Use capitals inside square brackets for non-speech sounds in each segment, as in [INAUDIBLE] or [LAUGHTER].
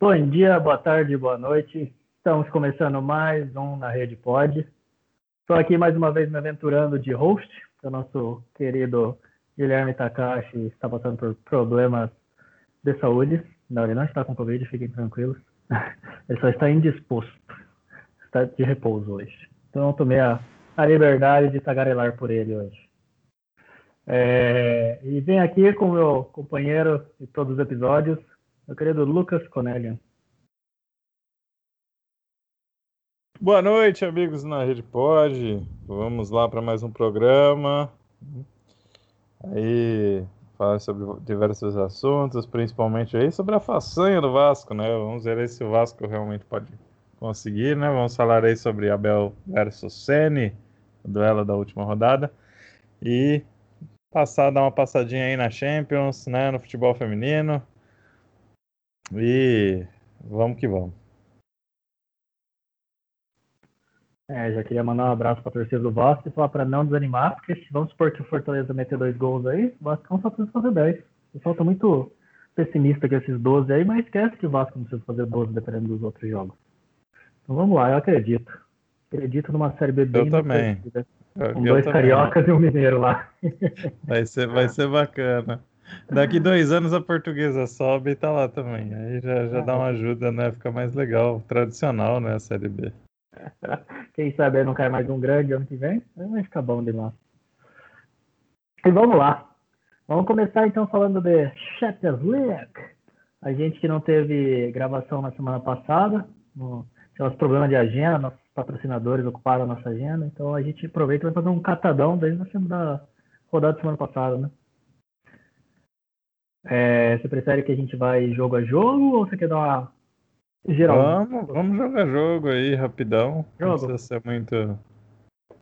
Bom dia, boa tarde, boa noite. Estamos começando mais um na Rede Pod. Estou aqui mais uma vez me aventurando de host, o nosso querido Guilherme Takashi está passando por problemas de saúde. Não, ele não está com Covid, fiquem tranquilos. [LAUGHS] Ele só está indisposto. Está de repouso hoje. Então eu tomei a, a liberdade de tagarelar por ele hoje. É, e vem aqui com o meu companheiro de todos os episódios, meu querido Lucas Conelian. Boa noite, amigos na Rede Pod. Vamos lá para mais um programa. Aí, falar sobre diversos assuntos, principalmente aí sobre a façanha do Vasco, né? Vamos ver se o Vasco realmente pode conseguir, né? Vamos falar aí sobre Abel versus Sene, o duelo da última rodada. E passar, dar uma passadinha aí na Champions, né? No futebol feminino. E vamos que vamos. É, já queria mandar um abraço para a torcida do Vasco e falar para não desanimar, porque se vamos supor que o Fortaleza meter dois gols aí, o Vasco só precisa fazer 10. O pessoal tá muito pessimista com esses 12 aí, mas esquece que o Vasco não precisa fazer 12 dependendo dos outros jogos. Então vamos lá, eu acredito. Acredito numa série B bem. Eu também. Com dois também. cariocas e um mineiro lá. Vai ser, vai ser bacana. Daqui dois anos a portuguesa sobe e tá lá também. Aí já, já dá uma ajuda, né? Fica mais legal, tradicional, né? A série B. [LAUGHS] Quem sabe não cai mais um grande ano que vem? Vai ficar bom demais. E vamos lá. Vamos começar então falando de Champions League. A gente que não teve gravação na semana passada, no, tinha uns problemas de agenda, nossos patrocinadores ocuparam a nossa agenda, então a gente aproveita e vai fazer um catadão desde a semana, rodada da semana passada, né? É, você prefere que a gente vai jogo a jogo ou você quer dar uma geral? Vamos, vamos jogar jogo aí rapidão. Jogo. Não precisa ser muito.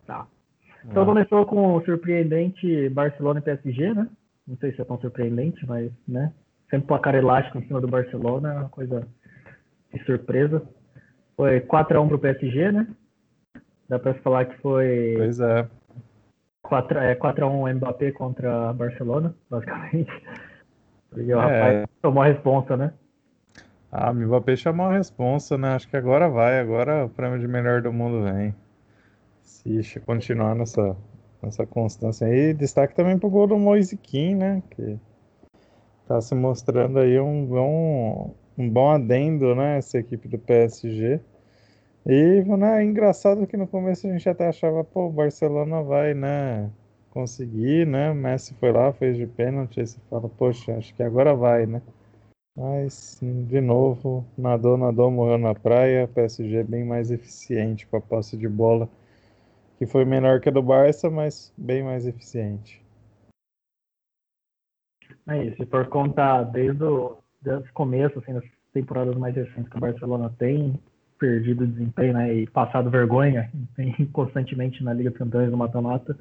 Tá. Então ah. começou com o surpreendente Barcelona e PSG, né? Não sei se é tão surpreendente, mas, né? Sempre placar elástico em cima do Barcelona é uma coisa de surpresa. Foi 4x1 pro PSG, né? Dá pra falar que foi. Pois é. 4, é 4x1 Mbappé contra Barcelona, basicamente. E o é. rapaz tomou a responsa, né? Ah, Mbappé chamou a responsa, né? Acho que agora vai, agora o prêmio de melhor do mundo vem. Se continuar nessa, nessa constância aí. Destaque também pro gol do Moise Kim, né? Que tá se mostrando aí um bom, um bom adendo, né? Essa equipe do PSG. E, né, é engraçado que no começo a gente até achava, pô, o Barcelona vai, né? Conseguir, né? O Messi foi lá, fez de pênalti, aí você fala, poxa, acho que agora vai, né? Mas, de novo, nadou, nadou, morreu na praia. PSG bem mais eficiente com a posse de bola, que foi menor que a do Barça, mas bem mais eficiente. É isso, se for contar desde o, desde começo, assim, das temporadas mais recentes que o Barcelona tem perdido desempenho né, e passado vergonha [LAUGHS] constantemente na Liga dos Campeões do mata-mata,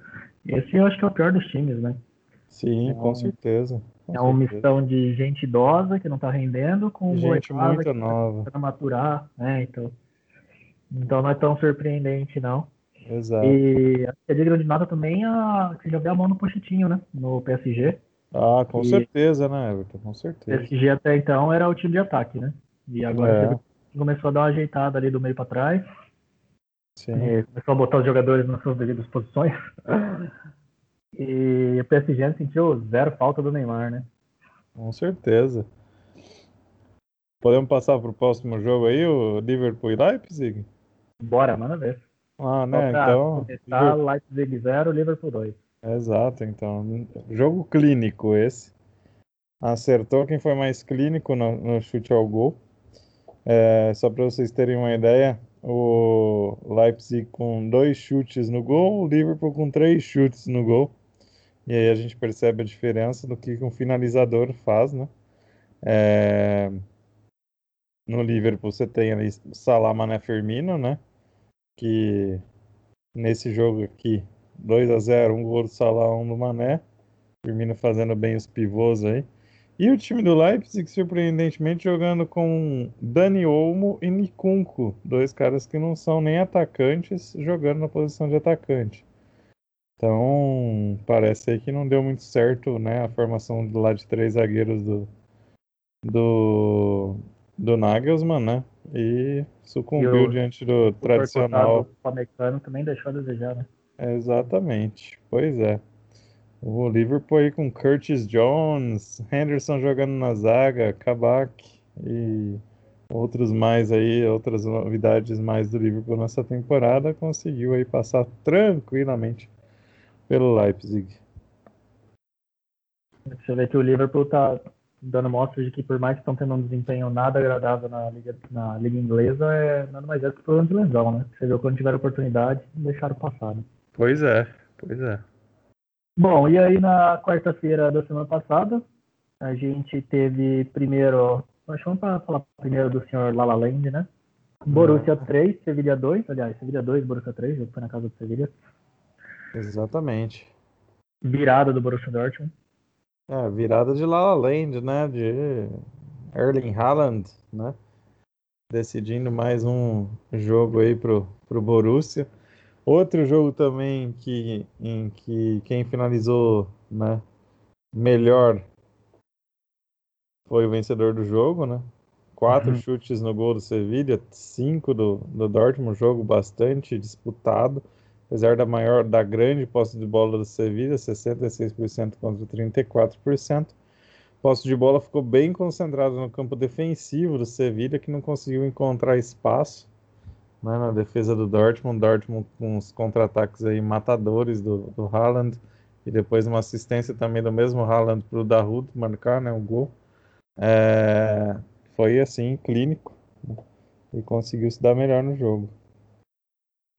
esse eu acho que é o pior dos times, né? Sim, com certeza. Com é uma certeza. missão de gente idosa que não está rendendo com gente muito que nova para maturar, né? Então, então não é tão surpreendente não. Exato. E a de nota também é a que já deu a mão no Pochetinho, né? No PSG. Ah, com e certeza, né, Everton? Com certeza. PSG até então era o time de ataque, né? E agora é. Começou a dar uma ajeitada ali do meio para trás. Sim. E começou a botar os jogadores nas suas devidas posições. [LAUGHS] E o PSG sentiu zero falta do Neymar, né? Com certeza. Podemos passar para o próximo jogo aí, o Liverpool e Leipzig? Bora, manda ver. Ah, né? Então. Começar, Leipzig 0, Liverpool 2. Exato, então. Jogo clínico esse. Acertou quem foi mais clínico no, no chute ao gol. É, só para vocês terem uma ideia, o Leipzig com dois chutes no gol, o Liverpool com três chutes no gol. E aí a gente percebe a diferença do que um finalizador faz, né? É... No Liverpool você tem ali Salah, Mané, Firmino, né? Que nesse jogo aqui, 2 a 0 um gol do Salah, um do Mané. Firmino fazendo bem os pivôs aí. E o time do Leipzig, surpreendentemente, jogando com Dani Olmo e Nikunko, dois caras que não são nem atacantes, jogando na posição de atacante. Então, parece aí que não deu muito certo, né, a formação lado de três zagueiros do, do do Nagelsmann, né? E sucumbiu E o- diante do O tradicional. cortado Pamecano também deixou a desejar, né? Exatamente, pois é. O Liverpool aí com Curtis Jones, Henderson jogando na zaga, Kabak e outros mais aí, outras novidades mais do Liverpool nessa temporada, conseguiu aí passar tranquilamente pelo Leipzig. Você vê que o Liverpool tá dando mostras de que por mais que estão tendo um desempenho nada agradável na liga, na liga inglesa, é nada mais é que problema de lesão, né? Você viu quando tiveram oportunidade, deixaram passar, né? Pois é, pois é. Bom, e aí na quarta-feira da semana passada, a gente teve primeiro, acho que vamos falar primeiro do senhor Lala Land, né? Borussia 3, Sevilha 2, aliás, Sevilha 2, Borussia 3, jogo foi na casa do Sevilha. Exatamente. Virada do Borussia Dortmund. É, virada de La La Land, né? De Erling Haaland, né? Decidindo mais um jogo aí pro, pro Borussia. Outro jogo também que, em que quem finalizou né, melhor foi o vencedor do jogo, né? Quatro Uhum. chutes no gol do Sevilha, cinco do, do Dortmund, jogo bastante disputado. Apesar da maior, da grande posse de bola do Sevilha, 66% contra 34%. Posse de bola ficou bem concentrado no campo defensivo do Sevilha, que não conseguiu encontrar espaço né, na defesa do Dortmund. Dortmund com os contra-ataques aí matadores do, do Haaland. E depois uma assistência também do mesmo Haaland para o Dahoud marcar né, o gol. É, foi assim, clínico. né, E conseguiu se dar melhor no jogo.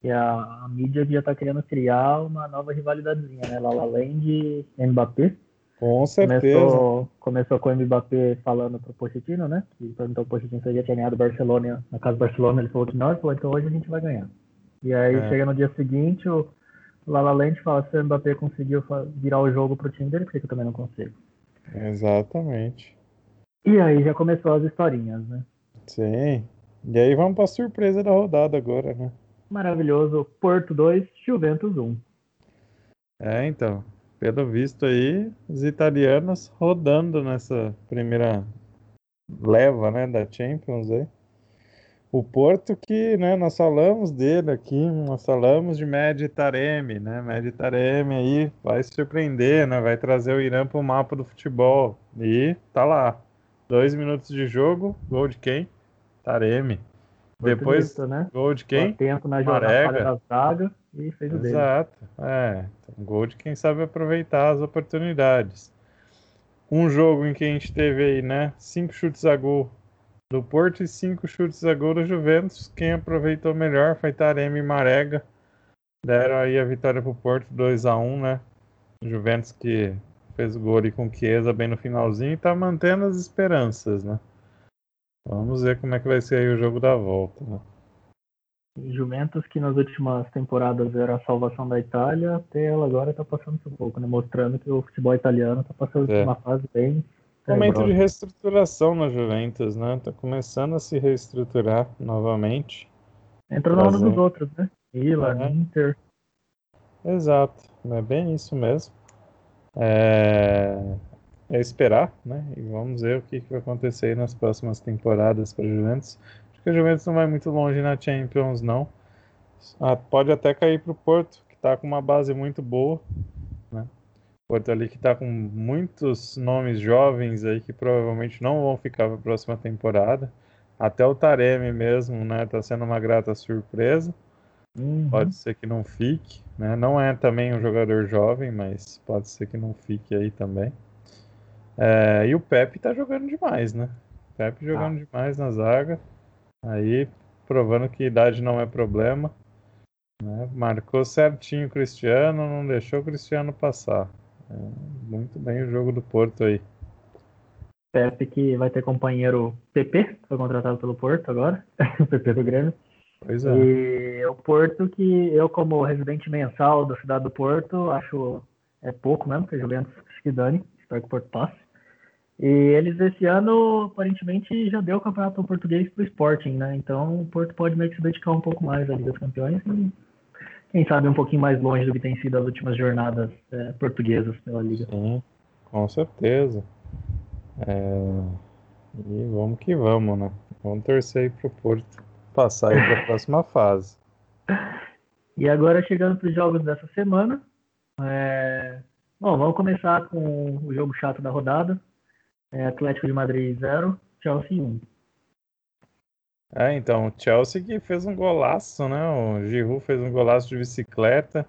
E a, a mídia já tá querendo criar uma nova rivalidadezinha, né? Lala Land e Mbappé. Com certeza. Começou, começou com o Mbappé falando pro Pochettino, né? Que perguntou pro Pochettino se ele tinha ganhado o Barcelona. Na casa do Barcelona, ele falou que não. Ele falou, então hoje a gente vai ganhar. E aí, É. chega no dia seguinte, o Lala Land fala, se o Mbappé conseguiu virar o jogo pro time dele, por que eu também não consigo? Exatamente. E aí já começou as historinhas, né? Sim. E aí vamos para a surpresa da rodada agora, né? Maravilhoso. Porto 2, Juventus 1. É, então, pelo visto aí, os italianos rodando nessa primeira leva, né, da Champions aí. O Porto que, né, nós falamos dele aqui, nós falamos de Mehdi Taremi, né? Mehdi Taremi aí vai surpreender, né? Vai trazer o Irã para o mapa do futebol. E tá lá. Dois minutos de jogo, gol de quem? Taremi. Depois, Bonito, né? gol de quem? atento na jogada da zaga e fez o dele. Exato. É, então, gol de quem sabe aproveitar as oportunidades. Um jogo em que a gente teve aí, né, cinco chutes a gol do Porto e cinco chutes a gol do Juventus. Quem aproveitou melhor foi Taremi e Marega. Deram aí a vitória pro Porto 2 a 1 né? Juventus que fez o gol ali com Chiesa bem no finalzinho e tá mantendo as esperanças, né? Vamos ver como é que vai ser aí o jogo da volta, né? Juventus, que nas últimas temporadas era a salvação da Itália, até ela agora está passando um pouco, né? Mostrando que o futebol italiano está passando É. uma fase bem. Momento de reestruturação na Juventus, né? Tá começando a se reestruturar novamente. Entrou na Trazendo. dos outros, né? Milan, É. Inter. Exato, é bem isso mesmo. É, é esperar, né? E vamos ver o que, que vai acontecer aí nas próximas temporadas para a Juventus. Que a Juventus não vai muito longe na Champions, não. Ah, pode até cair para o Porto, que está com uma base muito boa, né? Porto ali que está com muitos nomes jovens aí que provavelmente não vão ficar para a próxima temporada. Até o Taremi mesmo, né? Tá sendo uma grata surpresa. Uhum. Pode ser que não fique, né? Não é também um jogador jovem, mas pode ser que não fique aí também. É, e o Pepe tá jogando demais, né? Pepe jogando demais na zaga. Aí provando que idade não é problema. né? Marcou certinho o Cristiano, não deixou o Cristiano passar. É, muito bem o jogo do Porto aí. Pepe que vai ter companheiro PP, que foi contratado pelo Porto agora. [LAUGHS] o PP do Grêmio. Pois é. E o Porto, que eu, como residente mensal da cidade do Porto, acho é pouco mesmo, porque Juventus acho que dane, espero que o Porto passe. E eles esse ano, aparentemente, já deu o campeonato português pro Sporting, né? Então o Porto pode meio que se dedicar um pouco mais à Liga dos Campeões e, quem sabe, um pouquinho mais longe do que tem sido as últimas jornadas é, portuguesas pela Liga. Sim, com certeza. É, E vamos que vamos, né? Vamos torcer aí pro Porto passar aí para a [LAUGHS] próxima fase. E agora chegando para os jogos dessa semana. É... Bom, vamos começar com o jogo chato da rodada. É Atlético de Madrid 0, Chelsea 1. É, então, o Chelsea que fez um golaço, né? O Giroud fez um golaço de bicicleta.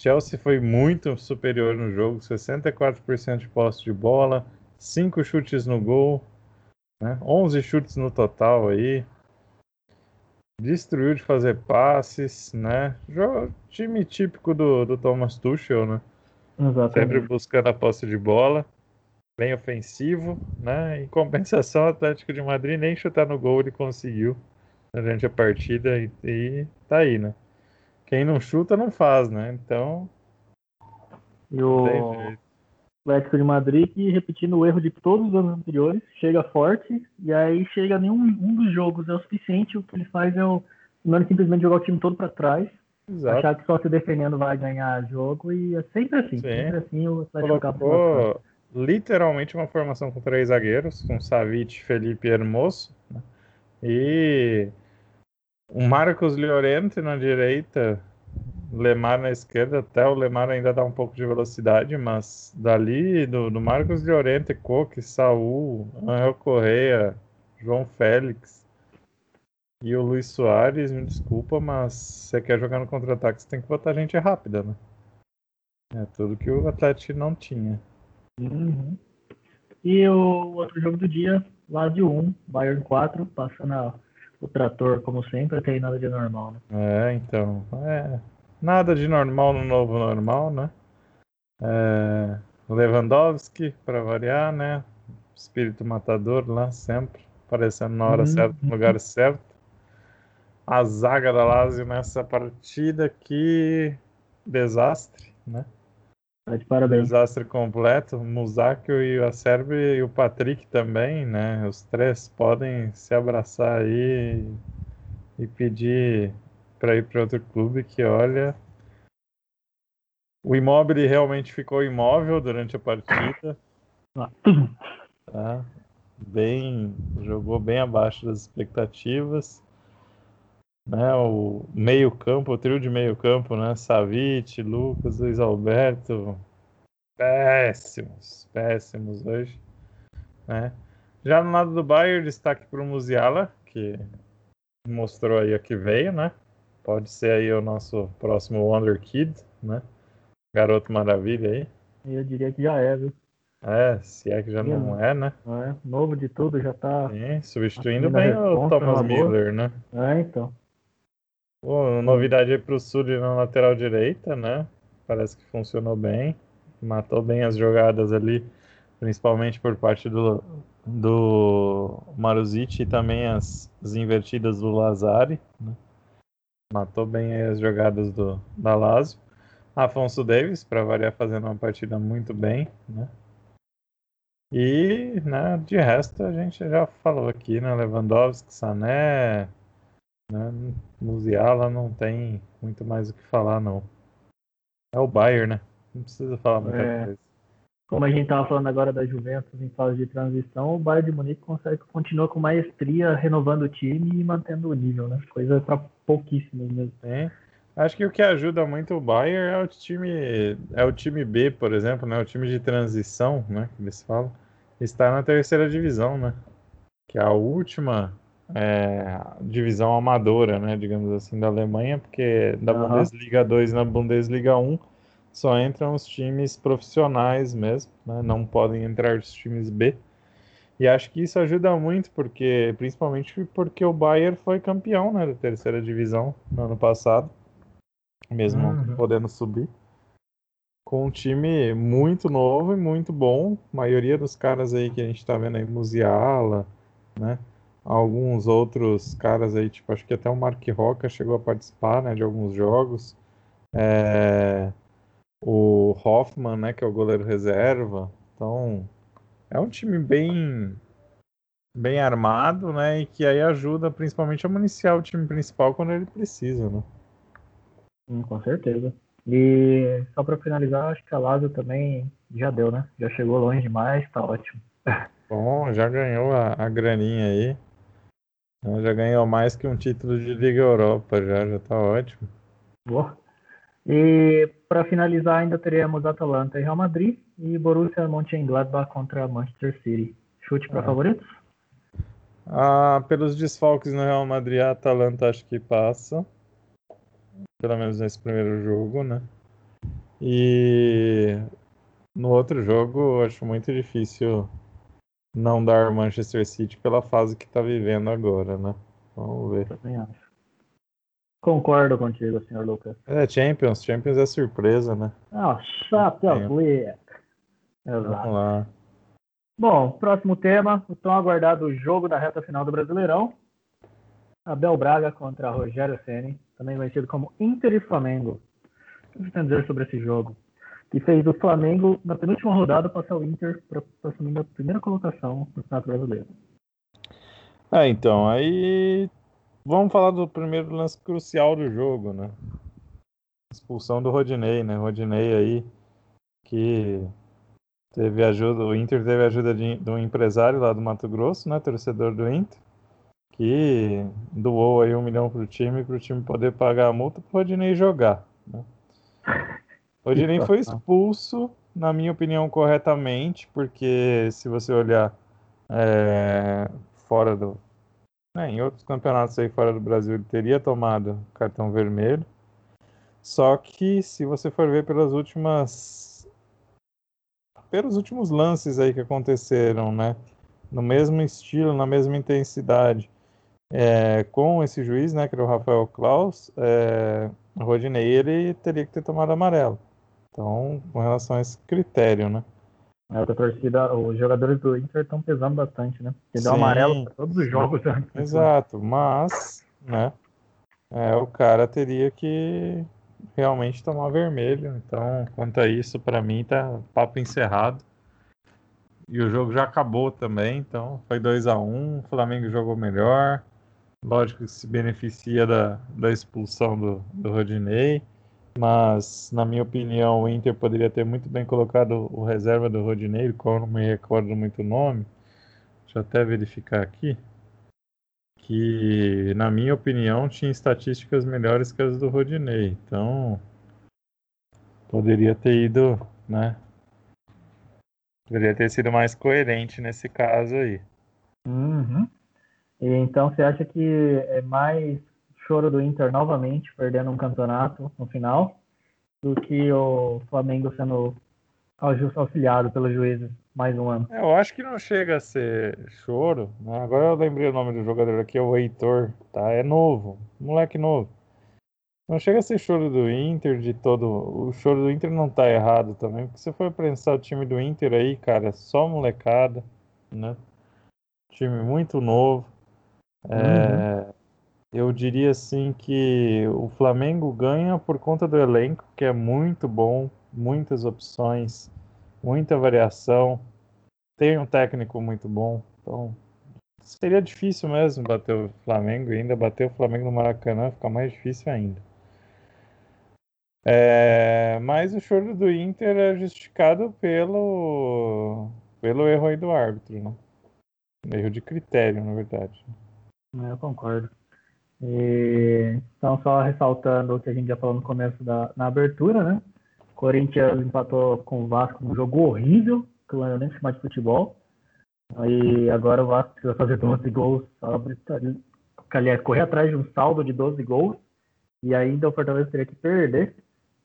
Chelsea foi muito superior no jogo, 64% de posse de bola, 5 chutes no gol, né? 11 chutes no total aí. Destruiu de fazer passes, né? Jogo, time típico do, do Thomas Tuchel, né? Exatamente. Sempre buscando a posse de bola bem ofensivo, né? Em compensação, o Atlético de Madrid nem chutar no gol ele conseguiu durante a partida e, e tá aí, né? Quem não chuta não faz, né? Então. E o Atlético de Madrid que, repetindo o erro de todos os anos anteriores, chega forte e aí chega nenhum um dos jogos é o suficiente, o que ele faz é o não é simplesmente jogar o time todo para trás, Exato. achar que só se defendendo vai ganhar jogo e é sempre assim, Sim. sempre assim o Atlético Colocou literalmente uma formação com três zagueiros, com Savic, Felipe e Hermoso. Né? E o Marcos Llorente na direita, Lemar na esquerda, até o Lemar ainda dá um pouco de velocidade, mas dali do, do Marcos Llorente, Coque, Saul, Angel Correia, João Félix e o Luiz Soares, me desculpa, mas você quer jogar no contra-ataque, você tem que botar gente rápida, né? É tudo que o Atlético não tinha. Uhum. E o outro jogo do dia, Lazio 1, Bayern 4, passando a, o trator como sempre, até aí nada de normal, né? É, então, é, nada de normal no novo normal, né? É, Lewandowski, para variar, né? Espírito matador lá, sempre, aparecendo na hora uhum. certa, no lugar certo. A zaga da Lazio nessa partida, que desastre, né? Tá de parabéns. Desastre completo. O Musakio e o Acerbi e o Patrick também, né? Os três podem se abraçar aí e pedir para ir para outro clube que, olha, o imóvel realmente ficou imóvel durante a partida. Ah. Tá? Bem, jogou bem abaixo das expectativas. Né, o meio campo, o trio de meio campo, né? Savic, Lucas, Luiz Alberto, péssimos, péssimos hoje, né? Já no lado do Bayern, destaque para o Musiala, que mostrou aí o que veio, né? Pode ser aí o nosso próximo Wonder Kid, né? Garoto maravilha aí. Eu diria que já é, viu? É, se é que já Sim, não é, né? É, novo de tudo, já tá. Sim, substituindo bem o Thomas Miller, né? É, então. Pô, novidade aí pro Sully na lateral direita, né? Parece que funcionou bem. Matou bem as jogadas ali, principalmente por parte do, do Maruzic e também as, as invertidas do Lazari. Né? Matou bem as jogadas do, da Lazio. Afonso Davis, para variar, fazendo uma partida muito bem, né? E, né, de resto, a gente já falou aqui, né? Lewandowski, Sané, né? Musiala não tem muito mais o que falar, não. É o Bayern, né? Não precisa falar muita é, coisa. Como a gente estava falando agora da Juventus em fase de transição, o Bayern de Munique consegue continua com maestria renovando o time e mantendo o nível, né? Coisa para pouquíssimos mesmo. É. Acho que o que ajuda muito o Bayern é o time é o time B, por exemplo, né? O time de transição, né? Que eles falam, está na terceira divisão, né? Que é a última é, divisão amadora, né, digamos assim, da Alemanha, porque da uhum. Bundesliga 2 e na Bundesliga 1 só entram os times profissionais mesmo, né, não podem entrar os times B. E acho que isso ajuda muito, porque principalmente porque o Bayern foi campeão né, da terceira divisão no ano passado, mesmo uhum. podendo subir. Com um time muito novo e muito bom. A maioria dos caras aí que a gente está vendo aí, Musiala, né? Alguns outros caras aí, tipo, acho que até o Mark Roca chegou a participar, né, de alguns jogos. É, o Hoffman, né, que é o goleiro reserva. Então, é um time bem bem armado, né, e que aí ajuda principalmente a municiar o time principal quando ele precisa, né? Hum, com certeza. E só para finalizar, acho que a Lazio também já deu, né? Já chegou longe demais, tá ótimo. Bom, já ganhou a, a graninha aí. Já ganhou mais que um título de Liga Europa, já, já tá ótimo. Boa. E para finalizar, ainda teremos Atalanta e Real Madrid e Borussia Mönchengladbach contra Manchester City. Chute para ah. favoritos? Ah, pelos desfalques no Real Madrid, a Atalanta acho que passa. Pelo menos nesse primeiro jogo, né? E no outro jogo, acho muito difícil não dar Manchester City pela fase que está vivendo agora, né? Vamos ver. Também acho. Concordo contigo, senhor Lucas. É, Champions. Champions é surpresa, né? Ah, Champions League. Exato. Vamos lá. Bom, próximo tema, o tão aguardado jogo da reta final do Brasileirão. Abel Braga contra Rogério Ceni, também conhecido como Inter e Flamengo. O que você tem a dizer sobre esse jogo? Que fez o Flamengo, na penúltima rodada, passar o Inter para assumir a primeira colocação no Campeonato Brasileiro. Ah, então, aí vamos falar do primeiro lance crucial do jogo, né? Expulsão do Rodinei, né? Rodinei aí que teve ajuda, o Inter teve ajuda de, de um empresário lá do Mato Grosso, né? Torcedor do Inter que doou aí um milhão pro time para o time poder pagar a multa para o Rodinei jogar. Né? O Rodinei foi expulso, na minha opinião, corretamente, porque se você olhar é, fora do. Né, em outros campeonatos aí fora do Brasil, ele teria tomado cartão vermelho. Só que se você for ver pelas últimas. pelos últimos lances aí que aconteceram, né? No mesmo estilo, na mesma intensidade é, com esse juiz, né, que era o Rafael Klaus, é, o Rodinei ele teria que ter tomado amarelo. Então, com relação a esse critério, né? É, a torcida, os jogadores do Inter estão pesando bastante, né? Porque deu amarelo para todos os jogos antes. Exato, mas, né? É, o cara teria que realmente tomar vermelho. Então, quanto a isso, para mim, tá papo encerrado. E o jogo já acabou também, então foi 2 a 1 um, o Flamengo jogou melhor. Lógico que se beneficia da, da expulsão do, do Rodinei, mas, na minha opinião, o Inter poderia ter muito bem colocado o reserva do Rodinei, qual não me recordo muito o nome. Deixa eu até verificar aqui. Que, na minha opinião, tinha estatísticas melhores que as do Rodinei. Então, poderia ter ido, né? Poderia ter sido mais coerente nesse caso aí. Uhum. E então você acha que é mais choro do Inter novamente perdendo um campeonato no final do que o Flamengo sendo auxiliado pelos juízes mais um ano? Eu acho que não chega a ser choro. Né? Agora eu lembrei o nome do jogador aqui, é o Heitor, tá? É novo, moleque novo. Não chega a ser choro do Inter de todo. O choro do Inter não tá errado também, porque se for pensar o time do Inter aí, cara, é só molecada, né? Time muito novo. É, uhum. Eu diria assim que o Flamengo ganha por conta do elenco, que é muito bom, muitas opções, muita variação, tem um técnico muito bom, então seria difícil mesmo bater o Flamengo, ainda bater o Flamengo no Maracanã fica mais difícil ainda. É, mas o choro do Inter é justificado pelo, pelo erro aí do árbitro, né? Erro de critério, na verdade. Eu concordo. E, então, só ressaltando o que a gente já falou no começo da na abertura, né? Corinthians empatou com o Vasco num jogo horrível, que eu não nem chamar de futebol. Aí agora o Vasco precisa fazer 12 gols, aliás, correr atrás de um saldo de 12 gols. E ainda o Fortaleza teria que perder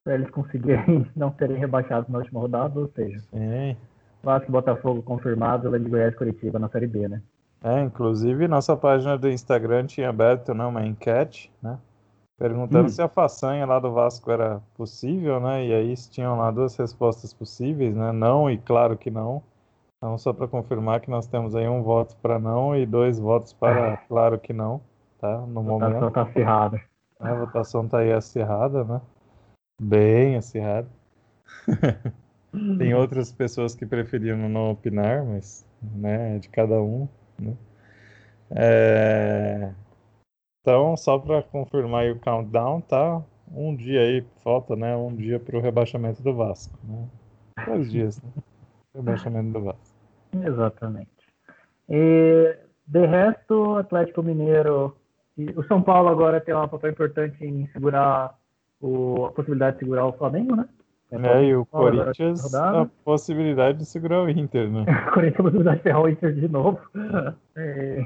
para eles conseguirem [LAUGHS] não serem rebaixados na última rodada, ou seja, Sim. Vasco e Botafogo confirmado, além de Goiás e Curitiba na Série B, né? É, inclusive nossa página do Instagram tinha aberto né, uma enquete, né? Perguntando hum. se a façanha lá do Vasco era possível, né? E aí tinham lá duas respostas possíveis, né? Não e claro que não. Então, só para confirmar que nós temos aí um voto para não e dois votos para é. claro que não, tá? No a momento. A votação tá acirrada. A votação tá aí acirrada, né? Bem acirrada. [LAUGHS] Tem outras pessoas que preferiam não opinar, mas, né, é de cada um. Né? É... Então, só para confirmar o countdown, tá? Um dia aí, falta, né? Um dia para o rebaixamento do Vasco. Né? Dois dias, né? Rebaixamento do Vasco. Exatamente. E De resto, Atlético Mineiro. O São Paulo agora tem um papel importante em segurar o, a possibilidade de segurar o Flamengo, né? É, é e o Corinthians a possibilidade de segurar o Inter, né? [LAUGHS] o Corinthians a possibilidade de ferrar o Inter de novo. É.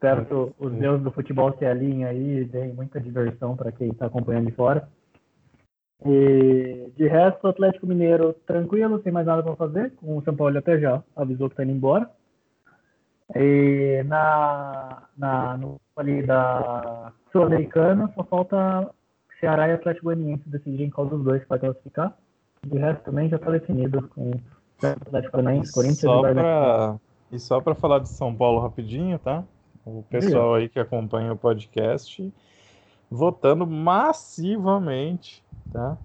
Que os deuses do futebol se alinhem aí deem muita diversão para quem está acompanhando de fora. E de resto, o Atlético Mineiro tranquilo, sem mais nada para fazer. Com o São Paulo até já avisou que está indo embora. E na, na no ali da Sul-Americana só falta Ceará e Atlético Goianiense decidirem qual dos dois vai classificar. De resto também já está definido com Atlético Goianiense, Corinthians só e pra... E só para falar de São Paulo rapidinho, tá? O pessoal aí que acompanha o podcast votando massivamente tá?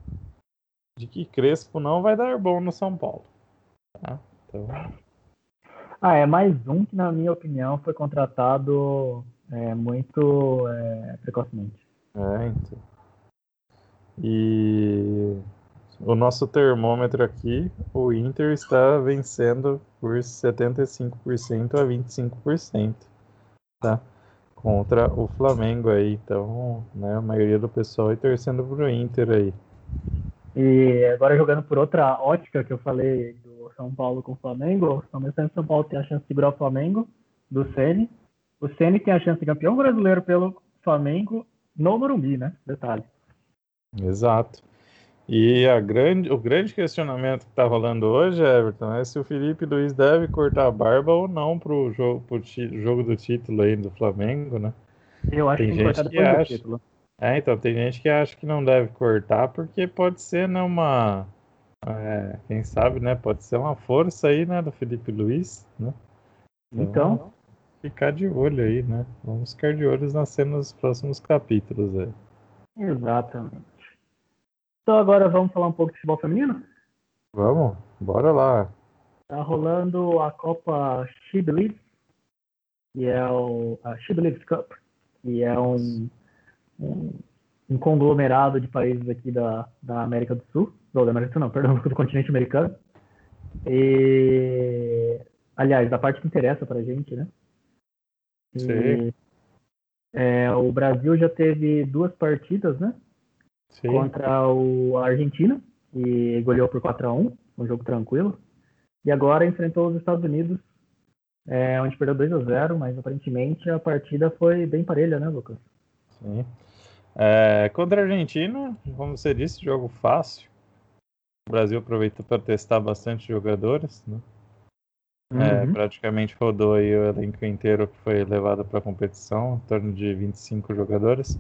De que Crespo não vai dar bom no São Paulo. Tá? Então... Ah, é mais um que, na minha opinião, foi contratado é, muito é, precocemente. É, então. E o nosso termômetro aqui, o Inter está vencendo por 75% a 25%, tá? contra o Flamengo aí. Então, né, a maioria do pessoal aí torcendo pro Inter aí. E agora jogando por outra ótica que eu falei do São Paulo com o Flamengo, São Paulo São Paulo tem a chance de segurar o Flamengo do Ceni. O Ceni tem a chance de campeão brasileiro pelo Flamengo no Morumbi, né? Detalhe. Exato. E a grande, o grande questionamento que está rolando hoje, Everton, é se o Felipe Luiz deve cortar a barba ou não para o jogo, pro jogo do título aí do Flamengo, né? Eu acho tem que gente que acha... título. É, então, tem gente que acha que não deve cortar porque pode ser né, uma. É, quem sabe, né? Pode ser uma força aí, né, do Felipe Luiz, né? Então. então ficar de olho aí, né? Vamos ficar de olho nas cenas dos próximos capítulos aí. Exatamente. Então agora vamos falar um pouco de futebol feminino? Vamos, bora lá. Tá rolando a Copa She Believes, que é o a She Believes Cup, que é um, um, um, conglomerado de países aqui da, da América do Sul, não, da América do Sul não, perdão, [LAUGHS] do continente americano. E, aliás, da parte que interessa pra gente, né? E, Sim. É, o Brasil já teve duas partidas, né? Sim. contra o Argentina e goleou por 4 a 1 um jogo tranquilo. E agora enfrentou os Estados Unidos, é, onde perdeu 2 a 0 mas aparentemente a partida foi bem parelha, né, Lucas? Sim. É, contra a Argentina, como você disse, jogo fácil. O Brasil aproveitou para testar bastante jogadores, né? É, uhum. É, praticamente rodou aí o elenco inteiro que foi levado para a competição, em torno de 25 jogadores.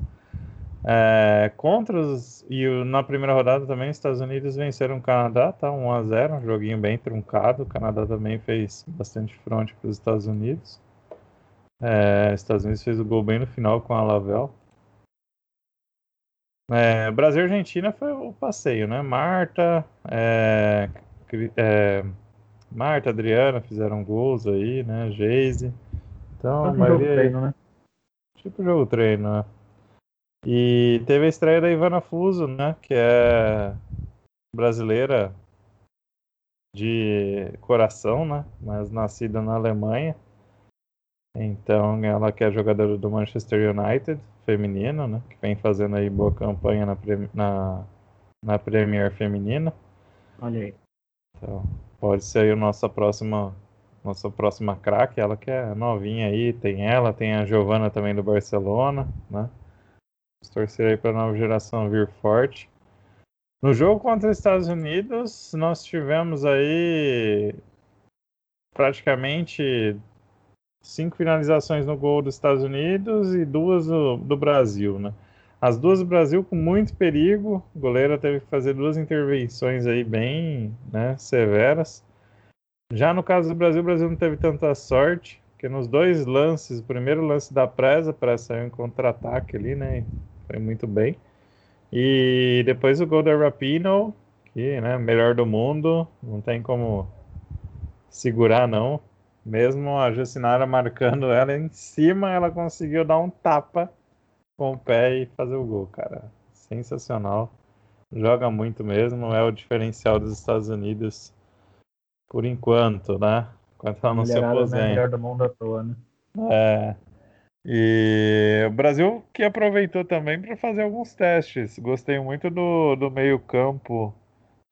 É, contra os. E na primeira rodada também, os Estados Unidos venceram o Canadá, tá? 1x0, um joguinho bem truncado. O Canadá também fez bastante fronte para os Estados Unidos. É, os Estados Unidos fez o gol bem no final com a Lavelle. É, Brasil e Argentina foi o passeio, né? Marta, é, é, Marta, Adriana fizeram gols aí, né? Geise. Então, maioria. Jogo treino, né? Tipo jogo treino, né? E teve a estreia da Ivana Fuso, né? Que é brasileira de coração, né? Mas nascida na Alemanha. Então ela que é jogadora do Manchester United, feminino, né? Que vem fazendo aí boa campanha na, na, na Premier feminina. Olha aí. Então, pode ser aí a nossa próxima nossa próxima craque, ela que é novinha aí, tem ela, tem a Giovana também do Barcelona, né? Vamos torcer aí para a nova geração vir forte. No jogo contra os Estados Unidos, nós tivemos aí praticamente cinco finalizações no gol dos Estados Unidos e duas do, do Brasil, né? As duas do Brasil com muito perigo. O goleiro teve que fazer duas intervenções aí bem né, severas. Já no caso do Brasil, o Brasil não teve tanta sorte, porque nos dois lances, o primeiro lance da presa, a presa saiu em contra-ataque ali, né? Foi muito bem. E depois o gol da Rapino, que, né, melhor do mundo, não tem como segurar, não. Mesmo a Jucinara marcando ela em cima, ela conseguiu dar um tapa com o pé e fazer o gol, cara. Sensacional. Joga muito mesmo, é o diferencial dos Estados Unidos por enquanto, né? enquanto ela não se Mulherada não é aposenta. melhor do mundo à toa, né? É. E o Brasil que aproveitou também para fazer alguns testes. Gostei muito do, do meio-campo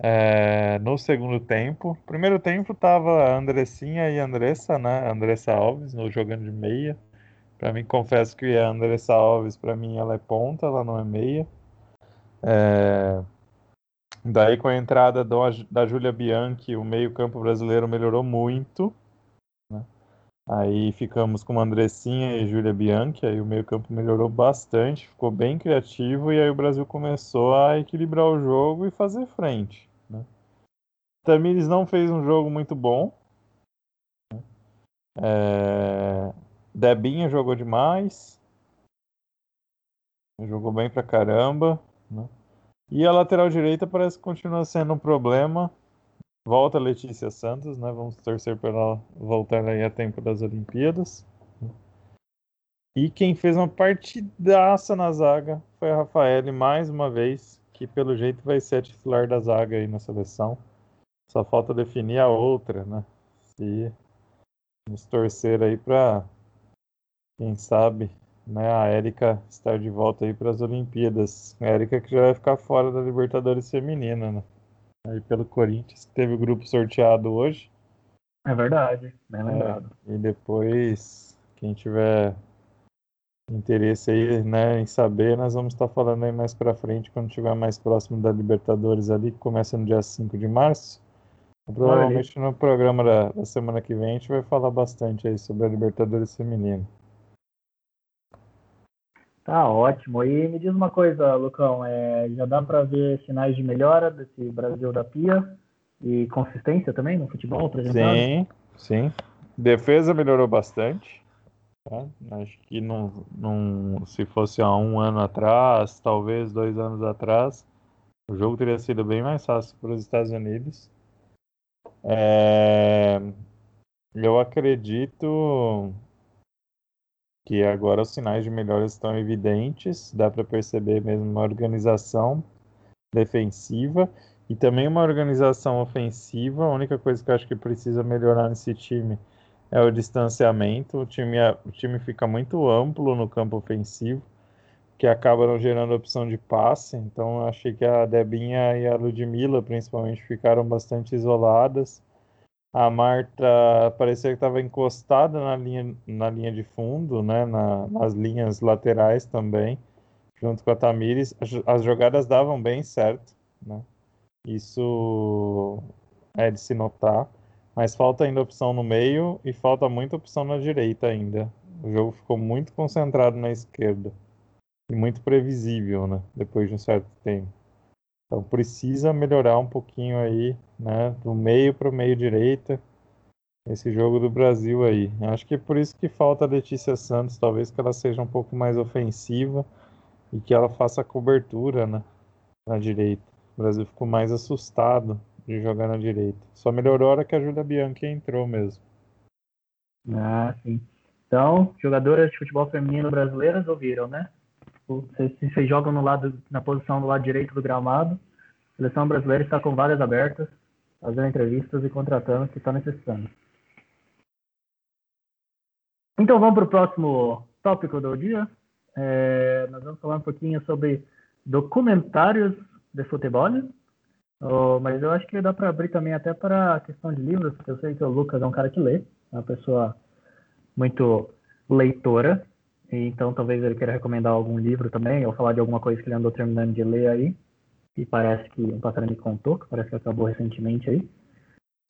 é, no segundo tempo. Primeiro tempo tava Andressinha e Andressa, né? Andressa Alves no jogando de meia. Para mim, confesso que a Andressa Alves, para mim, ela é ponta, ela não é meia. É, Daí, com a entrada do, da Júlia Bianchi, o meio-campo brasileiro melhorou muito. Aí ficamos com Andressinha e Júlia Bianchi, aí o meio-campo melhorou bastante, ficou bem criativo, e aí o Brasil começou a equilibrar o jogo e fazer frente. Né? Tamires não fez um jogo muito bom. Né? É... Debinha jogou demais. Jogou bem pra caramba. Né? E a lateral direita parece que continua sendo um problema. Volta Letícia Santos, né? Vamos torcer para ela voltar aí a tempo das Olimpíadas. E quem fez uma partidaça na zaga foi a Rafaele, mais uma vez, que pelo jeito vai ser a titular da zaga aí na seleção. Só falta definir a outra, né? Se nos torcer aí para, quem sabe, né, a Érica estar de volta aí para as Olimpíadas. Érica que já vai ficar fora da Libertadores Feminina, né? Aí pelo Corinthians, que teve o grupo sorteado hoje. É verdade, bem lembrado. É, e depois, quem tiver interesse aí, né, em saber, nós vamos estar falando aí mais para frente, quando estiver mais próximo da Libertadores ali, que começa no dia 5 de março. Provavelmente no programa da, da semana que vem a gente vai falar bastante aí sobre a Libertadores Feminina. Tá ótimo. E me diz uma coisa, Lucão, é, já dá para ver sinais de melhora desse Brasil da Pia e consistência também no futebol apresentado? Sim, sim. Defesa melhorou bastante. Tá? Acho que não, não, se fosse há um ano atrás, talvez dois anos atrás, o jogo teria sido bem mais fácil para os Estados Unidos. É, eu acredito que agora os sinais de melhora estão evidentes, dá para perceber mesmo uma organização defensiva e também uma organização ofensiva. A única coisa que eu acho que precisa melhorar nesse time é o distanciamento. O time, é, o time fica muito amplo no campo ofensivo, que acaba não gerando opção de passe. Então, achei que a Debinha e a Ludmilla, principalmente, ficaram bastante isoladas. A Marta parecia que estava encostada na linha, na linha de fundo, né? Na, nas linhas laterais também, junto com a Tamires. As, as jogadas davam bem certo, né? Isso é de se notar. Mas falta ainda opção no meio e falta muita opção na direita ainda. O jogo ficou muito concentrado na esquerda. E muito previsível, né? Depois de um certo tempo. Então precisa melhorar um pouquinho aí, né, do meio para o meio direita, esse jogo do Brasil aí. Acho que é por isso que falta a Letícia Santos, talvez que ela seja um pouco mais ofensiva e que ela faça a cobertura, né, na direita. O Brasil ficou mais assustado de jogar na direita. Só melhorou a hora que a Júlia Bianchi entrou mesmo. Ah, sim. Então, jogadoras de futebol feminino brasileiras ouviram, né? Vocês, jogam no lado, na posição do lado direito do gramado. A seleção brasileira está com vagas abertas, fazendo entrevistas e contratando que está necessitando. Então vamos para o próximo tópico do dia. É, nós vamos falar um pouquinho sobre documentários de futebol. Oh, mas eu acho que dá para abrir também até para a questão de livros, porque eu sei que o Lucas é um cara que lê, é uma pessoa muito leitora. Então, talvez ele queira recomendar algum livro também, ou falar de alguma coisa que ele andou terminando de ler aí, que parece que um passarinho me contou, que parece que acabou recentemente aí.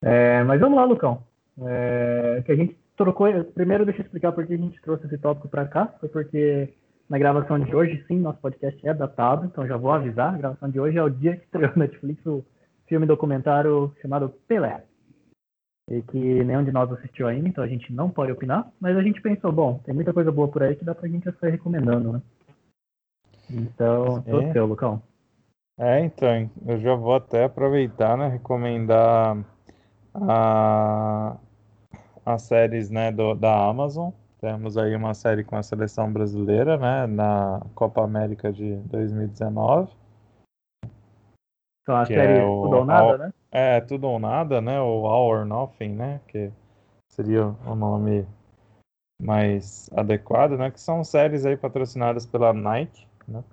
É, mas vamos lá, Lucão. É, que a gente trocou. Primeiro, deixa eu explicar por que a gente trouxe esse tópico para cá. Foi porque na gravação de hoje, sim, nosso podcast é datado, então já vou avisar. A gravação de hoje é o dia que estreou na Netflix o filme documentário chamado Pelé e que nenhum de nós assistiu ainda, então a gente não pode opinar, mas a gente pensou, bom, tem muita coisa boa por aí que dá pra gente sair recomendando, né? Então, tô é. seu, Lucão. É, então, eu já vou até aproveitar, né, recomendar a, as séries, né, do, da Amazon. Temos aí uma série com a seleção brasileira, né, na Copa América de 2019. Então, a série é o, Tudo ou Nada, né? É, tudo ou nada, né? O All or Nothing, né? Que seria o nome mais adequado, né? Que são séries aí patrocinadas pela Nike, né?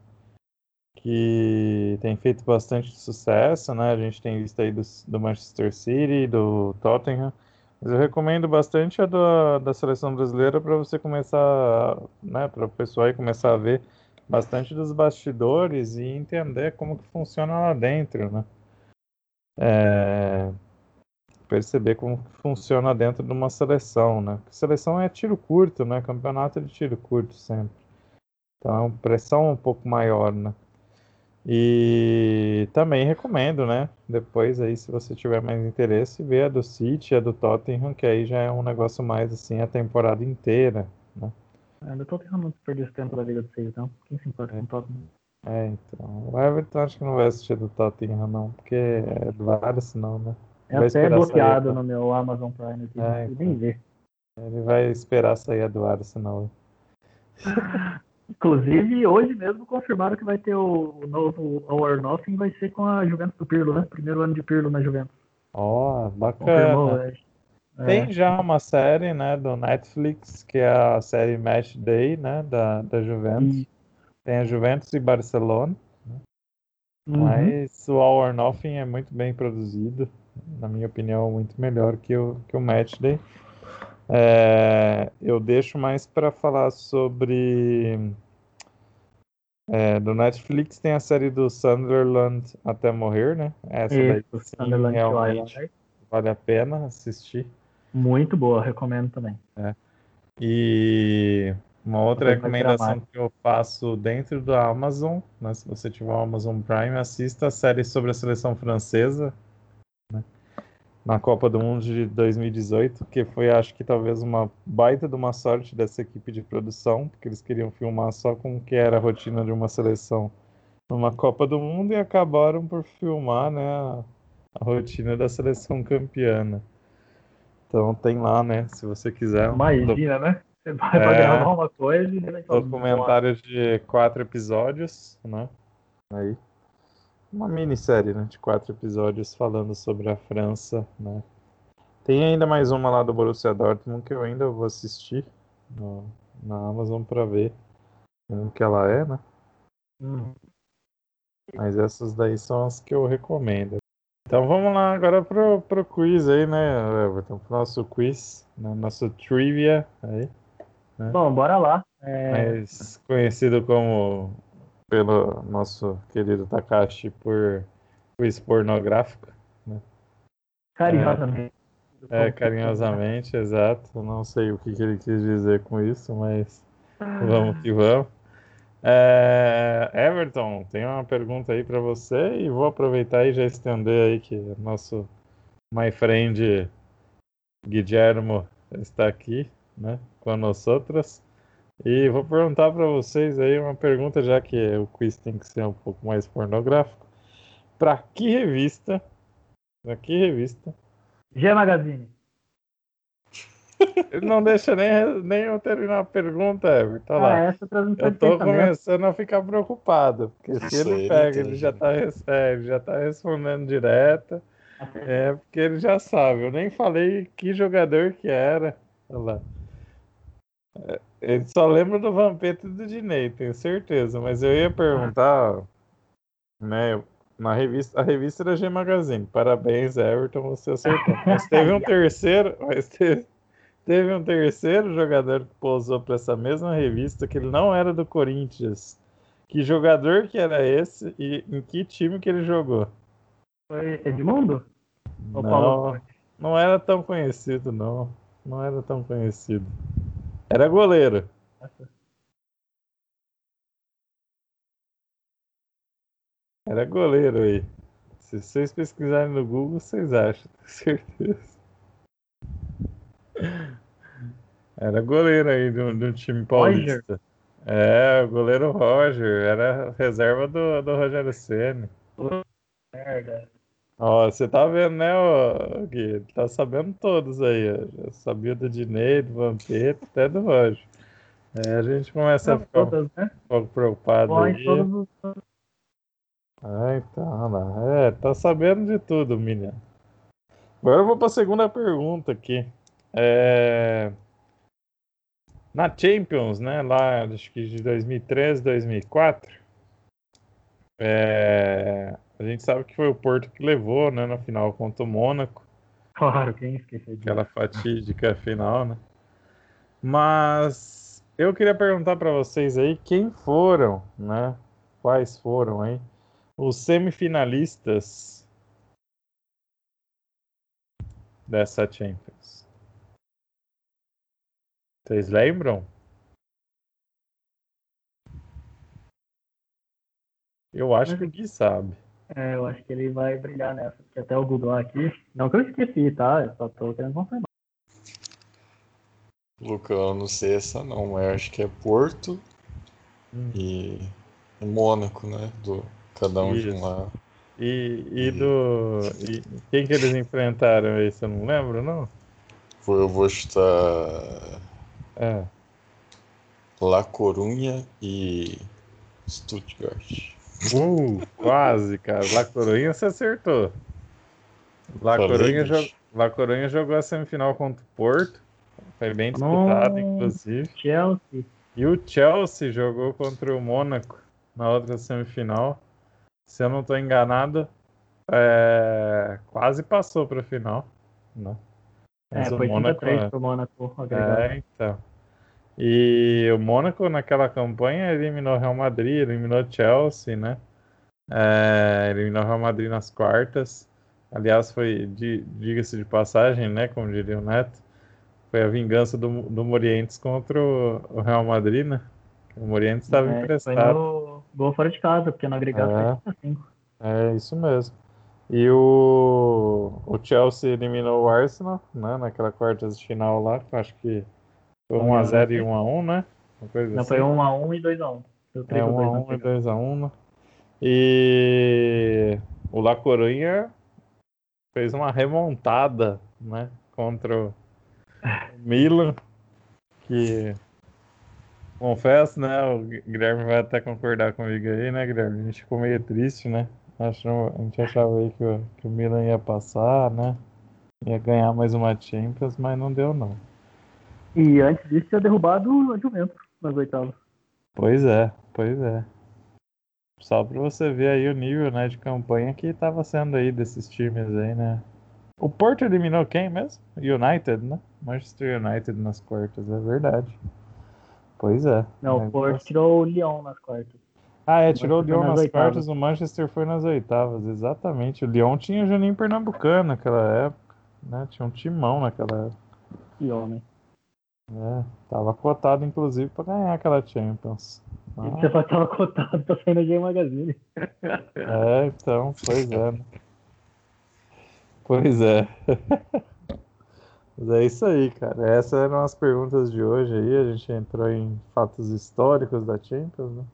Que tem feito bastante sucesso, né? A gente tem visto aí do, do Manchester City, do Tottenham. Mas eu recomendo bastante a do, da seleção brasileira para você começar, né? Para o pessoal aí começar a ver bastante dos bastidores e entender como que funciona lá dentro, né? É, perceber como funciona dentro de uma seleção, né? Seleção é tiro curto, né? Campeonato de tiro curto sempre. Então, pressão um pouco maior, né? E também recomendo, né? Depois aí, se você tiver mais interesse, ver a do City, a do Tottenham, que aí já é um negócio mais assim a temporada inteira, né? É, do Tottenham não perdeu esse tempo da Liga do Seis, então. Quem se importa com o Tottenham? É, então. O Everton acho que não vai assistir do Tottenham, não, porque é do Arsenal, né? É até bloqueado sair, no meu Amazon Prime aqui, é, então. nem ver. Ele vai esperar sair a do Arsenal. [LAUGHS] Inclusive, hoje mesmo confirmaram que vai ter o, o novo Our Nothing, vai ser com a Juventus do Pirlo, né? Primeiro ano de Pirlo na Juventus. Ó, oh, bacana. É. Tem já uma série, né, do Netflix, que é a série Match Day, né, da, da Juventus. Tem a Juventus e Barcelona. Né? Uhum. Mas o All or Nothing é muito bem produzido na minha opinião, muito melhor que o, que o Matchday. É, eu deixo mais para falar sobre. É, do Netflix tem a série do Sunderland até morrer, né? Essa Isso, daí sim, realmente vale a pena assistir. Muito boa, recomendo também. É. E uma outra recomendação que eu faço dentro da Amazon, né, se você tiver o Amazon Prime, assista a série sobre a seleção francesa, na Copa do Mundo de 2018, que foi, acho que talvez uma baita de uma sorte dessa equipe de produção, porque eles queriam filmar só com o que era a rotina de uma seleção numa Copa do Mundo e acabaram por filmar, né, a, a rotina da seleção campeã. Né? Então tem lá, né, se você quiser. Imagina, do... né? Você vai é, gravar uma coisa e documentário de quatro episódios, né? Aí uma minissérie né, de quatro episódios falando sobre a França. Né? Tem ainda mais uma lá do Borussia Dortmund que eu ainda vou assistir no, na Amazon para ver como que ela é, né? Hum. Mas essas daí são as que eu recomendo. Então vamos lá agora pro, pro quiz aí, né, Everton? Pro nosso quiz, né? nosso trivia aí. Né? Bom, bora lá. É... Mais conhecido como pelo nosso querido Takashi por quiz pornográfico. Né? Carinhosamente. É, é, carinhosamente, exato. Não sei o que, que, ele quis dizer com isso, mas vamos que vamos. É, Everton, tem uma pergunta aí para você e vou aproveitar e já estender aí que nosso my friend Guillermo está aqui, né, com nós outras. E vou perguntar para vocês aí uma pergunta, já que o quiz tem que ser um pouco mais pornográfico. Para que revista? Para que revista? G Magazine. Ele [LAUGHS] não deixa nem, nem eu terminar a pergunta, Everton. Tá lá. Ah, essa eu tô começando a ficar preocupado, porque se ele pega, ele já, tá, é, ele já tá respondendo direto. É, porque ele já sabe. Eu nem falei que jogador que era. Olha lá. É, ele só lembra do Vampeta e do Dinei, tenho certeza. Mas eu ia perguntar, né? Na revista, a revista era G Magazine. Parabéns, Everton, você acertou. [LAUGHS] Mas teve um terceiro, mas teve, teve um terceiro jogador que pousou para essa mesma revista que ele não era do Corinthians. Que jogador que era esse e em que time que ele jogou? Foi Edmundo? Não, não era tão conhecido, não. Não era tão conhecido. Era goleiro. Era goleiro aí. Se vocês pesquisarem no Google, vocês acham, com certeza. Era goleiro aí do, do time paulista. Roger. É, o goleiro Roger. Era reserva do, do Rogério Senna. Merda. Ó, você tá vendo, né, ó, Gui? Tá sabendo todos aí. Ó. sabia do Dinei, do Vampeta, até do Roger. É, a gente começa a ficar todas, né? um pouco preocupado aí. Todos... Ah, então, lá. É, tá sabendo de tudo, menina. Agora eu vou pra segunda pergunta aqui. É... Na Champions, né? Lá, acho que de 2013, 2004. É... A gente sabe que foi o Porto que levou, né? Na final contra o Mônaco. Claro, quem esqueceu disso. Aquela fatídica final, né? Mas eu queria perguntar para vocês aí quem foram, né? Quais foram aí os semifinalistas dessa Champions? Vocês lembram? Eu acho que o Gui sabe. É, eu acho que ele vai brilhar nessa, porque até o Google aqui. Não que eu esqueci, tá? Eu só tô querendo confirmar. Luca, eu não sei essa não, mas eu acho que é Porto hum. e, Mônaco, né? Do, cada um Isso. de um lado. E, e, e, do. E quem que eles enfrentaram aí, você não lembra, não? Eu vou chutar. É. La Corunha e Stuttgart. Uh, quase, cara. La Coruña você acertou. La Coruña, jo... La Coruña jogou a semifinal contra o Porto. Foi bem disputado, oh, inclusive. Chelsea. E o Chelsea jogou contra o Mônaco na outra semifinal. Se eu não estou enganado, é... quase passou para a final. Não. Né? Mas é, foi Mônaco, 3 é... para o Mônaco. É, então. E o Mônaco naquela campanha eliminou o Real Madrid, eliminou o Chelsea, né? É, eliminou o Real Madrid nas quartas. Aliás, foi, diga-se de passagem, né? Como diria o Neto, foi a vingança do, do Morientes contra o, o Real Madrid, né? O Morientes estava é, emprestado. No gol fora de casa, porque no agregado é, foi 5. É, isso mesmo. E o, o Chelsea eliminou o Arsenal, né? Naquela quartas de final lá, que eu acho que foi 1x0 e 1x1, né? Não, assim. foi 1x1 e 2x1. É 1x1 e 2x1. Né? E o La Coruña fez uma remontada, né? Contra o Milan, que confesso, né? O Guilherme vai até concordar comigo aí, né, Guilherme? A gente ficou meio triste, né? a gente achava aí que o, que o Milan ia passar, né? Ia ganhar mais uma Champions, mas não deu não. E antes disso tinha derrubado a Juventus nas oitavas. Pois é, pois é. Só para você ver aí o nível né, de campanha que estava sendo aí desses times aí, né? O Porto eliminou quem mesmo? United, né? Manchester United nas quartas, é verdade. Pois é. Não, o Porto tirou o Lyon nas quartas. Ah, é, tirou o Lyon nas, nas quartas, o Manchester foi nas oitavas, exatamente. O Lyon tinha Juninho Pernambucano naquela época, né? Tinha um timão naquela época. Que homem. É, tava cotado, inclusive, para ganhar aquela Champions. Ah. Você tava cotado pra sair no Game Magazine. É, então, pois é. Né? Pois é. [LAUGHS] Mas é isso aí, cara. Essas eram as perguntas de hoje aí. A gente entrou em fatos históricos da Champions, né?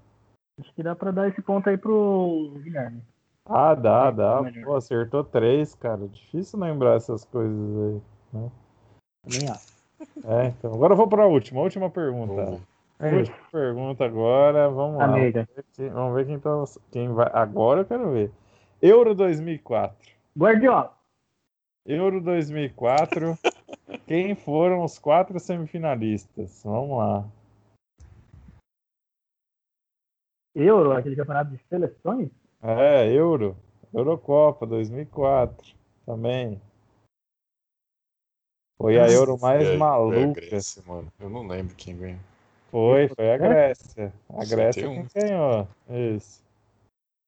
Acho que dá pra dar esse ponto aí pro Guilherme. Ah, dá, dá. Pô, acertou três, cara. Difícil lembrar essas coisas aí, né? Também acho. É, então. Agora eu vou para a última, última pergunta. É última pergunta agora, vamos lá. Amiga. Vamos ver quem, tá, quem vai. Agora eu quero ver. Euro 2004. Guardiola. Euro 2004. [LAUGHS] quem foram os quatro semifinalistas? Vamos lá. Euro, aquele campeonato de seleções? É, Euro. Eurocopa 2004 também. Foi a Euro mais é, maluca. Grécia, mano. Eu não lembro quem ganhou. Foi, foi a Grécia. A Grécia quem ganhou. Isso.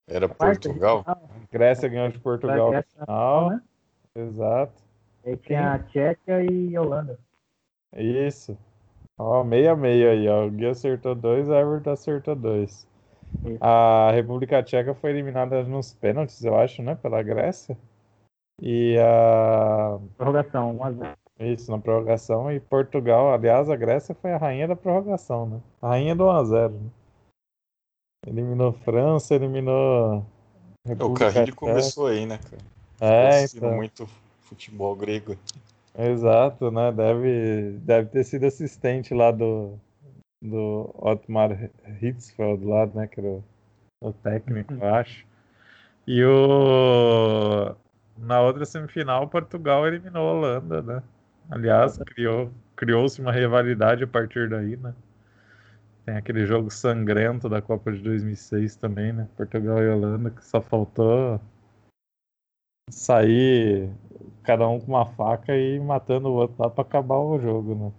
Era Portugal? Grécia ganhou de Portugal no final. Né? Exato. E tinha a Tchequia e Holanda. Isso. Ó, meia meia aí, ó. O Gui acertou dois, a Everton acertou dois. Isso. A República Tcheca foi eliminada nos pênaltis, eu acho, né? Pela Grécia. E a. Prorrogação, 1x0. Isso, na prorrogação. E Portugal, aliás, a Grécia foi a rainha da prorrogação, né? A rainha do 1x0. Né? Eliminou França, eliminou. República o Carrilho começou aí, né, cara? É, então. muito futebol grego. Exato, né? Deve, deve ter sido assistente lá do, do Otmar Hitzfeld lá, né? Que era o, o técnico, eu acho. E o na outra semifinal, Portugal eliminou a Holanda, né? Aliás, criou, criou-se uma rivalidade a partir daí, né? Tem aquele jogo sangrento da Copa de 2006 também, né? Portugal e Holanda, que só faltou sair cada um com uma faca e matando o outro lá para acabar o jogo, né?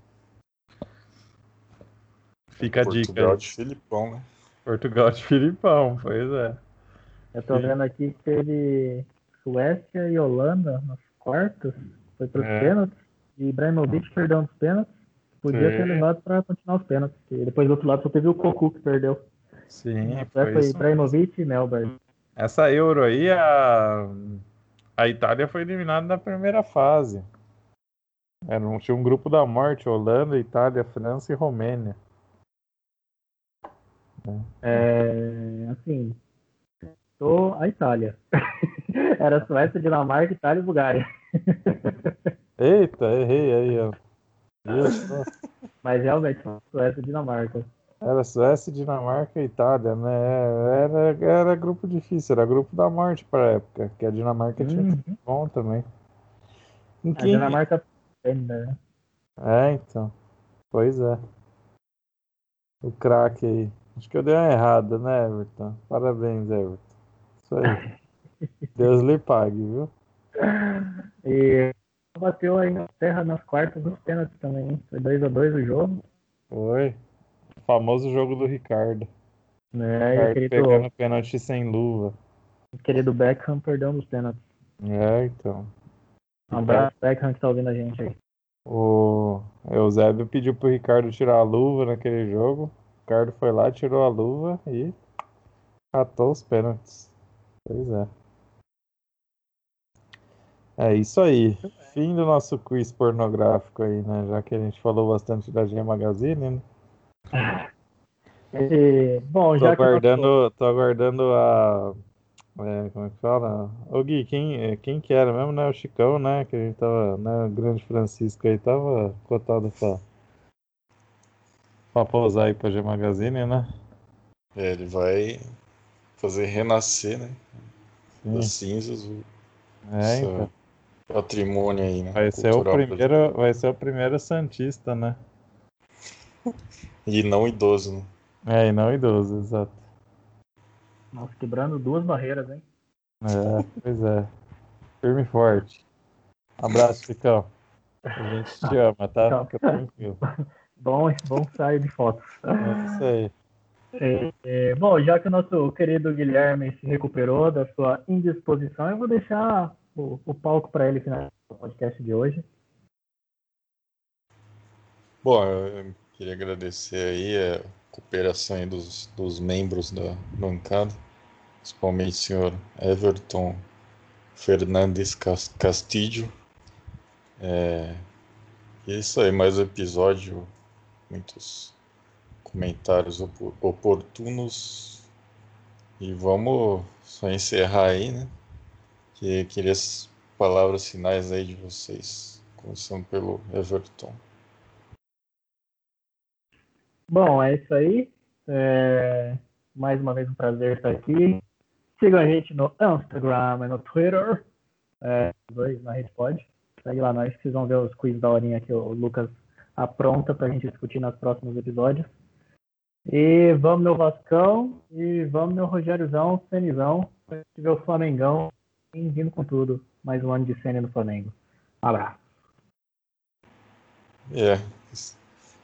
Fica a dica. Portugal de Filipão, né? Portugal de Filipão, pois é. Eu tô vendo aqui que teve Suécia e Holanda nos quartos, foi pros É. pênaltis, e Ibrahimovic perdeu nos pênaltis. Podia Sim. ter levado pra continuar os pênaltis. Depois do outro lado só teve o Cocu que perdeu. Sim, Na foi foi isso. Ibrahimovic e Melberg. Essa Euro aí, a, a Itália foi eliminada na primeira fase. Era um, tinha um grupo da morte, Holanda, Itália, França e Romênia. É, assim, tô a Itália. [LAUGHS] Era Suécia, Dinamarca, Itália e Bulgária. [LAUGHS] Eita, errei aí, ó. Só? [LAUGHS] Mas realmente, Suécia e Dinamarca. Era Suécia, Dinamarca e Itália, né? Era, era grupo difícil, era grupo da morte para época, que a Dinamarca tinha Uhum. sido bom também. Em A quem- Dinamarca ainda, né? É, então. Pois é. O craque aí. Acho que eu dei uma errada, né, Everton? Parabéns, Everton. Isso aí. [LAUGHS] Deus lhe pague, viu? E bateu a Inglaterra nas quartas dos pênaltis também. hein? Foi 2x2 o jogo. Foi. O famoso jogo do Ricardo. O Ricardo querido, pegando pênalti sem luva. o querido Beckham perdeu nos pênaltis. É, então. Um abraço, Beckham, que tá ouvindo a gente aí. O Eusébio pediu pro Ricardo tirar a luva naquele jogo. O Ricardo foi lá, tirou a luva e catou os pênaltis. Pois é. É isso aí. Fim do nosso quiz pornográfico aí, né? Já que a gente falou bastante da G Magazine, né? E, bom, Tô já aguardando, tô aguardando a. é, como é que fala? Ô Gui, quem, é, quem que era mesmo, né? O Chicão, né? Que a gente tava, né? O grande Francisco aí tava cotado pra, pra pousar aí pra G Magazine, né? É, ele vai fazer renascer, né? Sim. Das cinzas o É, então. Patrimônio aí, né? Vai ser o primeiro, vai ser o primeiro Santista, né? E não idoso, né? É, e não idoso, exato. Nossa, quebrando duas barreiras, hein? É, pois é. Firme e forte. Abraço, [LAUGHS] Chicão. A gente te ama, tá? Fica tranquilo. [LAUGHS] Bom, bom sair de fotos. É isso aí. É, é, bom, já que o nosso querido Guilherme se recuperou da sua indisposição, eu vou deixar o, o palco para ele finalizar o podcast de hoje. Bom, eu queria agradecer aí a cooperação aí dos, dos membros da bancada, principalmente o senhor Everton Fernandes Cas- Castillo. É, é isso aí, mais um episódio, muitos comentários opo- oportunos. E vamos só encerrar aí, né? Que queria as palavras finais aí de vocês, começando pelo Everton. Bom, é isso aí. É, mais uma vez um prazer estar aqui. Sigam a gente no Instagram e no Twitter. É, dois na Rede Pod. Segue lá nós que vocês vão ver os quiz da horinha que o Lucas apronta pra gente discutir nos próximos episódios. E vamos meu Vascão e vamos meu Rogériozão, Cenizão, pra gente ver o Flamengão e vindo com tudo. Mais um ano de cena no Flamengo. Um abraço. É,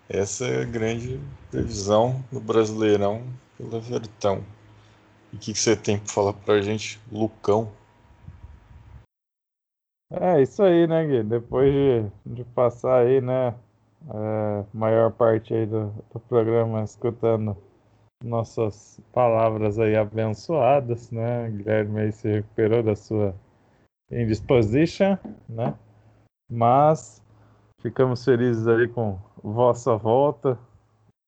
essa é a grande previsão do Brasileirão pelo Everton. E o que, que você tem para falar pra gente, Lucão? É isso aí, né, Gui? Depois de, de passar aí, né, a maior parte aí do, do programa escutando nossas palavras aí abençoadas, né? Guilherme aí se recuperou da sua indisposition, né? Mas ficamos felizes aí com vossa volta,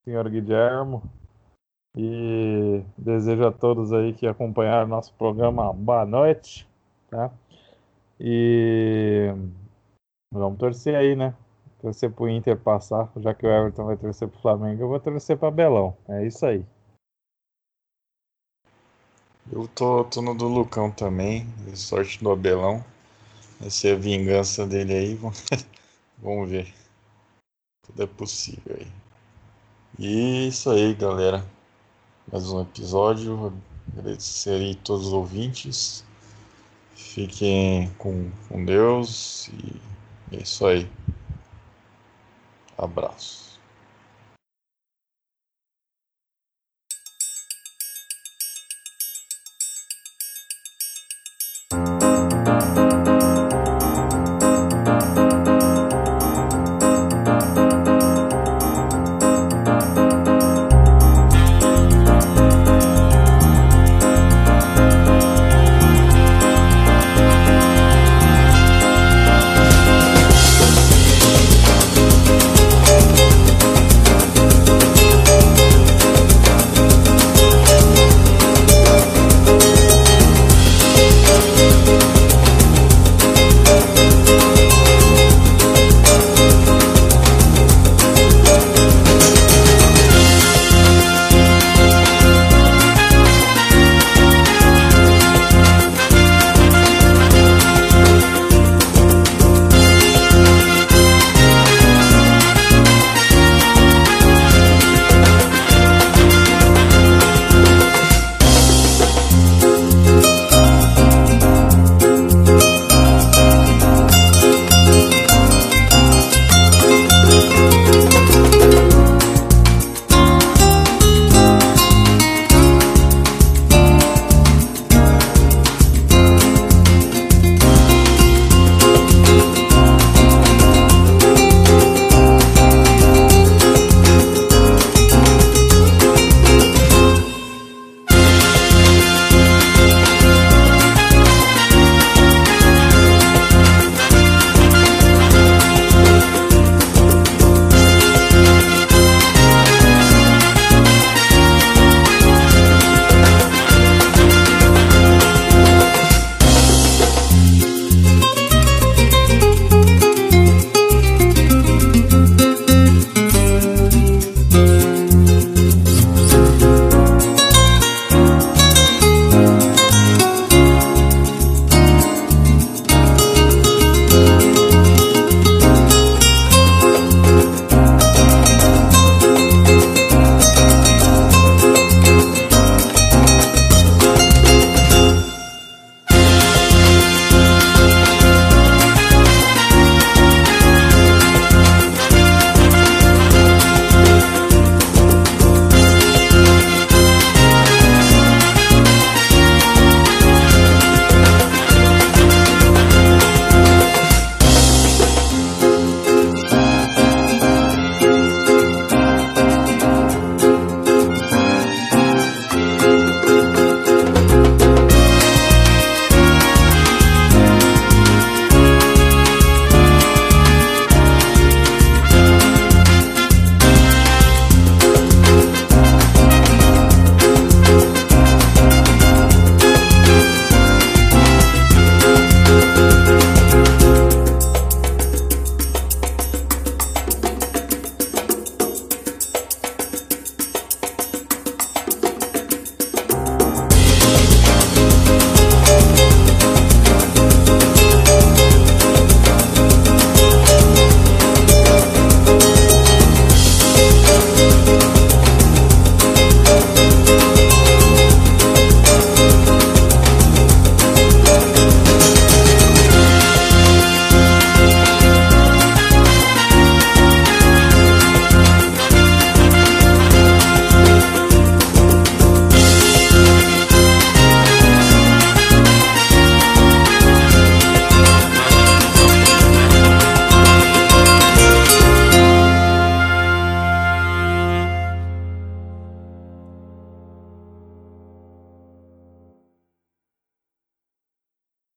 senhor Guilhermo. E desejo a todos aí que acompanharam nosso programa boa noite, tá? E vamos torcer aí, né? Torcer pro Inter passar, já que o Everton vai torcer pro Flamengo, eu vou torcer pra Belão. É isso aí. Eu tô, tô no do Lucão também, sorte do Abelão. Vai ser a vingança dele aí. [LAUGHS] Vamos ver. Tudo é possível aí. E isso aí, galera. Mais um episódio. Agradecer aí todos os ouvintes. Fiquem com, com Deus e é isso aí. Abraço.